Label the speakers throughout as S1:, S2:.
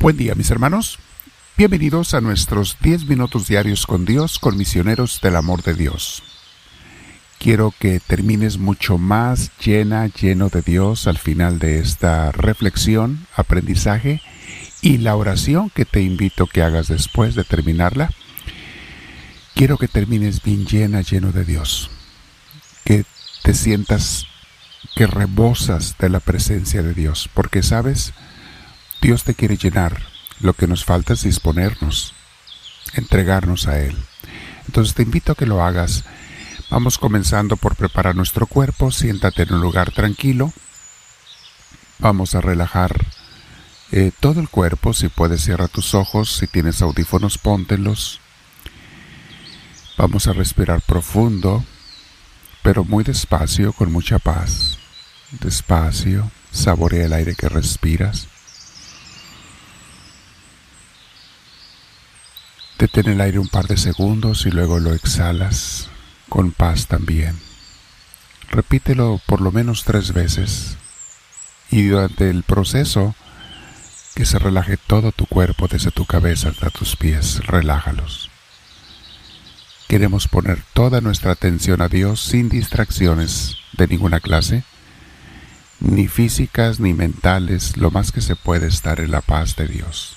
S1: Buen día mis hermanos. Bienvenidos a nuestros 10 minutos diarios con Dios, con misioneros del amor de Dios. Quiero que termines mucho más llena, lleno de Dios al final de esta reflexión, aprendizaje y la oración que te invito que hagas después de terminarla. Quiero que termines bien llena, lleno de Dios. Que te sientas que rebosas de la presencia de Dios, porque sabes, Dios te quiere llenar. Lo que nos falta es disponernos, entregarnos a Él. Entonces te invito a que lo hagas. Vamos comenzando por preparar nuestro cuerpo. Siéntate en un lugar tranquilo. Vamos a relajar eh, todo el cuerpo. Si puedes, cierra tus ojos. Si tienes audífonos, póntelos. Vamos a respirar profundo, pero muy despacio, con mucha paz. Despacio, saborea el aire que respiras. Detén el aire un par de segundos y luego lo exhalas con paz también. Repítelo por lo menos tres veces y durante el proceso que se relaje todo tu cuerpo desde tu cabeza hasta tus pies, relájalos. Queremos poner toda nuestra atención a Dios sin distracciones de ninguna clase, ni físicas ni mentales, lo más que se puede estar en la paz de Dios.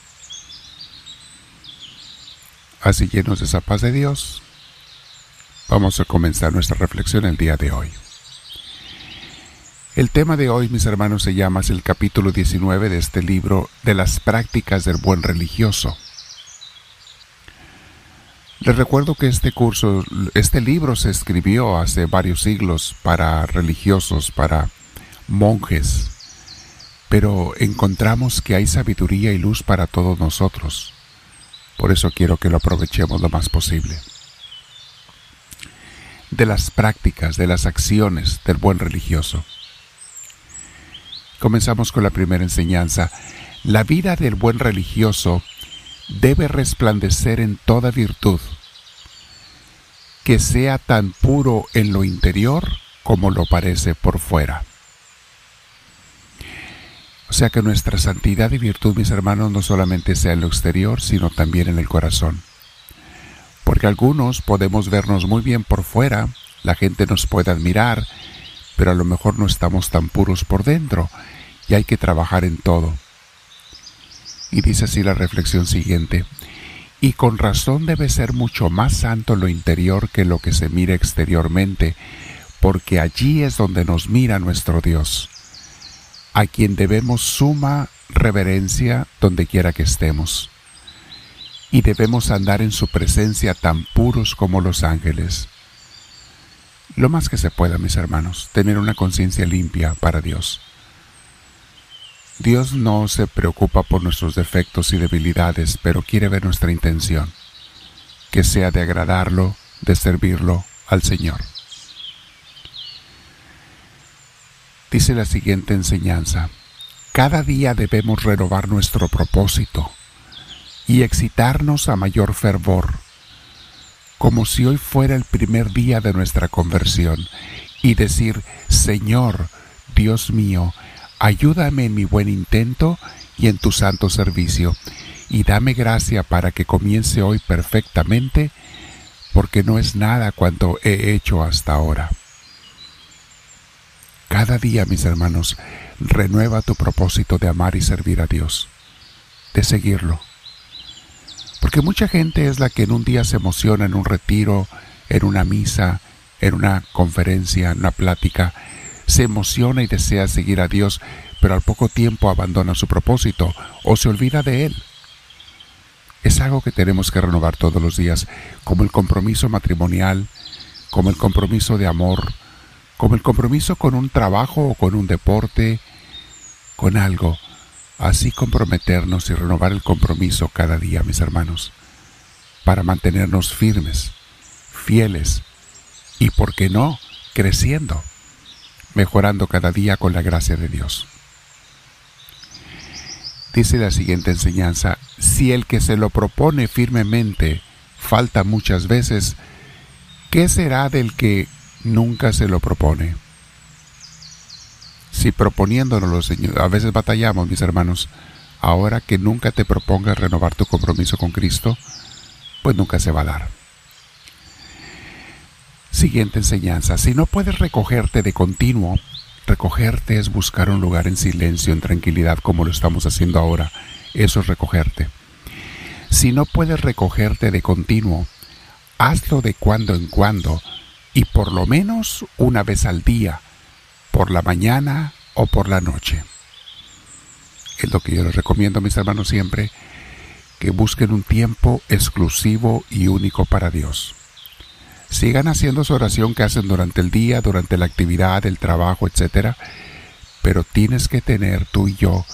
S1: Así llenos de esa paz de Dios, vamos a comenzar nuestra reflexión el día de hoy. El tema de hoy, mis hermanos, se llama el capítulo 19 de este libro de las prácticas del buen religioso. Les recuerdo que este curso, este libro se escribió hace varios siglos para religiosos, para monjes, pero encontramos que hay sabiduría y luz para todos nosotros. Por eso quiero que lo aprovechemos lo más posible. De las prácticas, de las acciones del buen religioso. Comenzamos con la primera enseñanza. La vida del buen religioso debe resplandecer en toda virtud, que sea tan puro en lo interior como lo parece por fuera. O sea que nuestra santidad y virtud, mis hermanos, no solamente sea en lo exterior, sino también en el corazón. Porque algunos podemos vernos muy bien por fuera, la gente nos puede admirar, pero a lo mejor no estamos tan puros por dentro y hay que trabajar en todo. Y dice así la reflexión siguiente, y con razón debe ser mucho más santo lo interior que lo que se mira exteriormente, porque allí es donde nos mira nuestro Dios a quien debemos suma reverencia donde quiera que estemos. Y debemos andar en su presencia tan puros como los ángeles. Lo más que se pueda, mis hermanos, tener una conciencia limpia para Dios. Dios no se preocupa por nuestros defectos y debilidades, pero quiere ver nuestra intención, que sea de agradarlo, de servirlo al Señor. Dice la siguiente enseñanza. Cada día debemos renovar nuestro propósito y excitarnos a mayor fervor, como si hoy fuera el primer día de nuestra conversión, y decir, Señor, Dios mío, ayúdame en mi buen intento y en tu santo servicio, y dame gracia para que comience hoy perfectamente, porque no es nada cuanto he hecho hasta ahora. Cada día, mis hermanos, renueva tu propósito de amar y servir a Dios, de seguirlo. Porque mucha gente es la que en un día se emociona en un retiro, en una misa, en una conferencia, en una plática, se emociona y desea seguir a Dios, pero al poco tiempo abandona su propósito o se olvida de Él. Es algo que tenemos que renovar todos los días, como el compromiso matrimonial, como el compromiso de amor, como el compromiso con un trabajo o con un deporte, con algo. Así comprometernos y renovar el compromiso cada día, mis hermanos, para mantenernos firmes, fieles y, ¿por qué no?, creciendo, mejorando cada día con la gracia de Dios. Dice la siguiente enseñanza, si el que se lo propone firmemente falta muchas veces, ¿qué será del que nunca se lo propone. Si proponiéndonos, a veces batallamos, mis hermanos, ahora que nunca te propongas renovar tu compromiso con Cristo, pues nunca se va a dar. Siguiente enseñanza. Si no puedes recogerte de continuo, recogerte es buscar un lugar en silencio, en tranquilidad, como lo estamos haciendo ahora. Eso es recogerte. Si no puedes recogerte de continuo, hazlo de cuando en cuando y por lo menos una vez al día, por la mañana o por la noche. Es lo que yo les recomiendo a mis hermanos siempre, que busquen un tiempo exclusivo y único para Dios. Sigan haciendo su oración que hacen durante el día, durante la actividad, el trabajo, etc. Pero tienes que tener tú y yo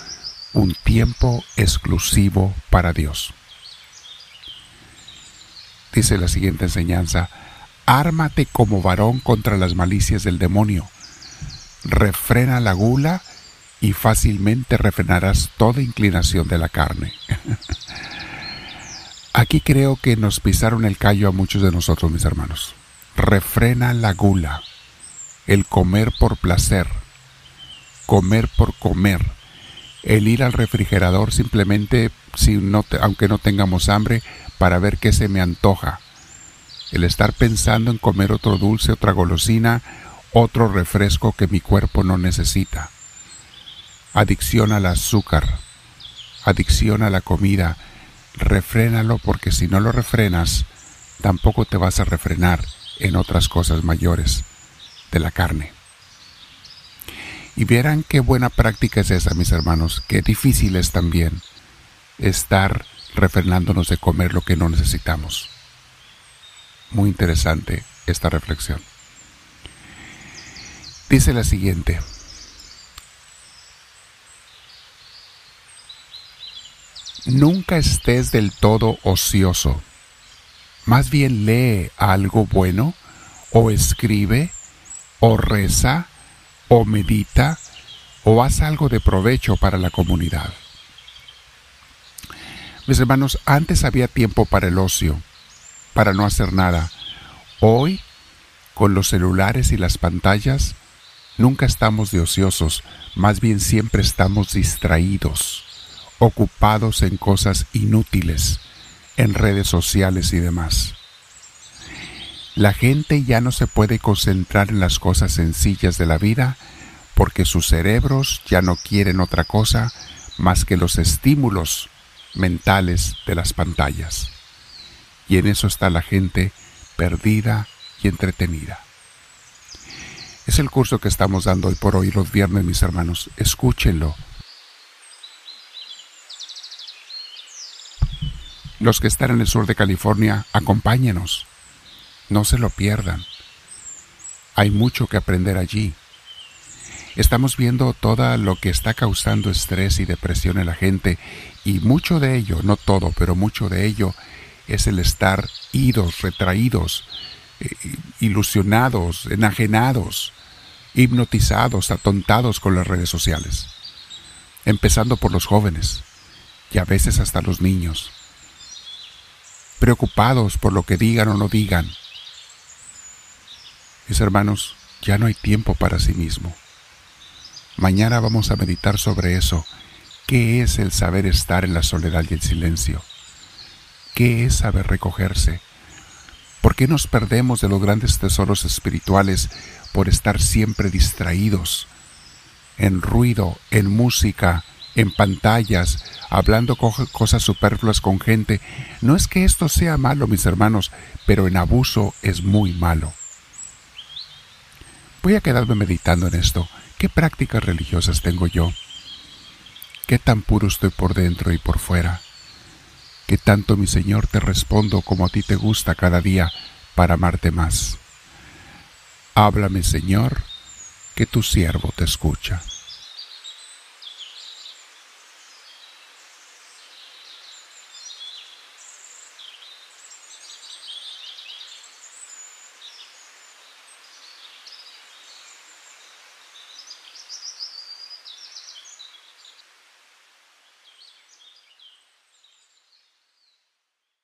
S1: un tiempo exclusivo para Dios. Dice la siguiente enseñanza, ármate como varón contra las malicias del demonio, refrena la gula y fácilmente refrenarás toda inclinación de la carne. Aquí creo que nos pisaron el callo a muchos de nosotros, mis hermanos. Refrena la gula, el comer por placer, comer por comer, el ir al refrigerador simplemente, si no aunque no tengamos hambre, para ver qué se me antoja, el estar pensando en comer otro dulce, otra golosina, otro refresco que mi cuerpo no necesita. Adicción al azúcar, adicción a la comida, refrénalo porque si no lo refrenas, tampoco te vas a refrenar en otras cosas mayores de la carne. Y verán qué buena práctica es esa, mis hermanos, qué difícil es también estar refrenándonos de comer lo que no necesitamos. Muy interesante esta reflexión. Dice la siguiente. Nunca estés del todo ocioso. Más bien lee algo bueno, o escribe, o reza, o medita, o haz algo de provecho para la comunidad. Mis hermanos, antes había tiempo para el ocio, para no hacer nada. Hoy, con los celulares y las pantallas, nunca estamos de ociosos, más bien siempre estamos distraídos, ocupados en cosas inútiles, en redes sociales y demás. La gente ya no se puede concentrar en las cosas sencillas de la vida porque sus cerebros ya no quieren otra cosa más que los estímulos mentales de las pantallas y en eso está la gente perdida y entretenida. Es el curso que estamos dando hoy por hoy los viernes, mis hermanos. Escúchenlo. Los que están en el sur de California, acompáñenos. No se lo pierdan. Hay mucho que aprender allí. Estamos viendo todo lo que está causando estrés y depresión en la gente y mucho de ello, no todo, pero mucho de ello es el estar idos, retraídos, eh, ilusionados, enajenados, hipnotizados, atontados con las redes sociales, empezando por los jóvenes y a veces hasta los niños, preocupados por lo que digan o no digan. Mis hermanos, ya no hay tiempo para sí mismo. Mañana vamos a meditar sobre eso. ¿Qué es el saber estar en la soledad y el silencio? ¿Qué es saber recogerse? ¿Por qué nos perdemos de los grandes tesoros espirituales por estar siempre distraídos? En ruido, en música, en pantallas, hablando cosas superfluas con gente. No es que esto sea malo, mis hermanos, pero en abuso es muy malo. Voy a quedarme meditando en esto. ¿Qué prácticas religiosas tengo yo? ¿Qué tan puro estoy por dentro y por fuera? Que tanto mi Señor te respondo como a ti te gusta cada día para amarte más. Háblame, Señor, que tu siervo te escucha.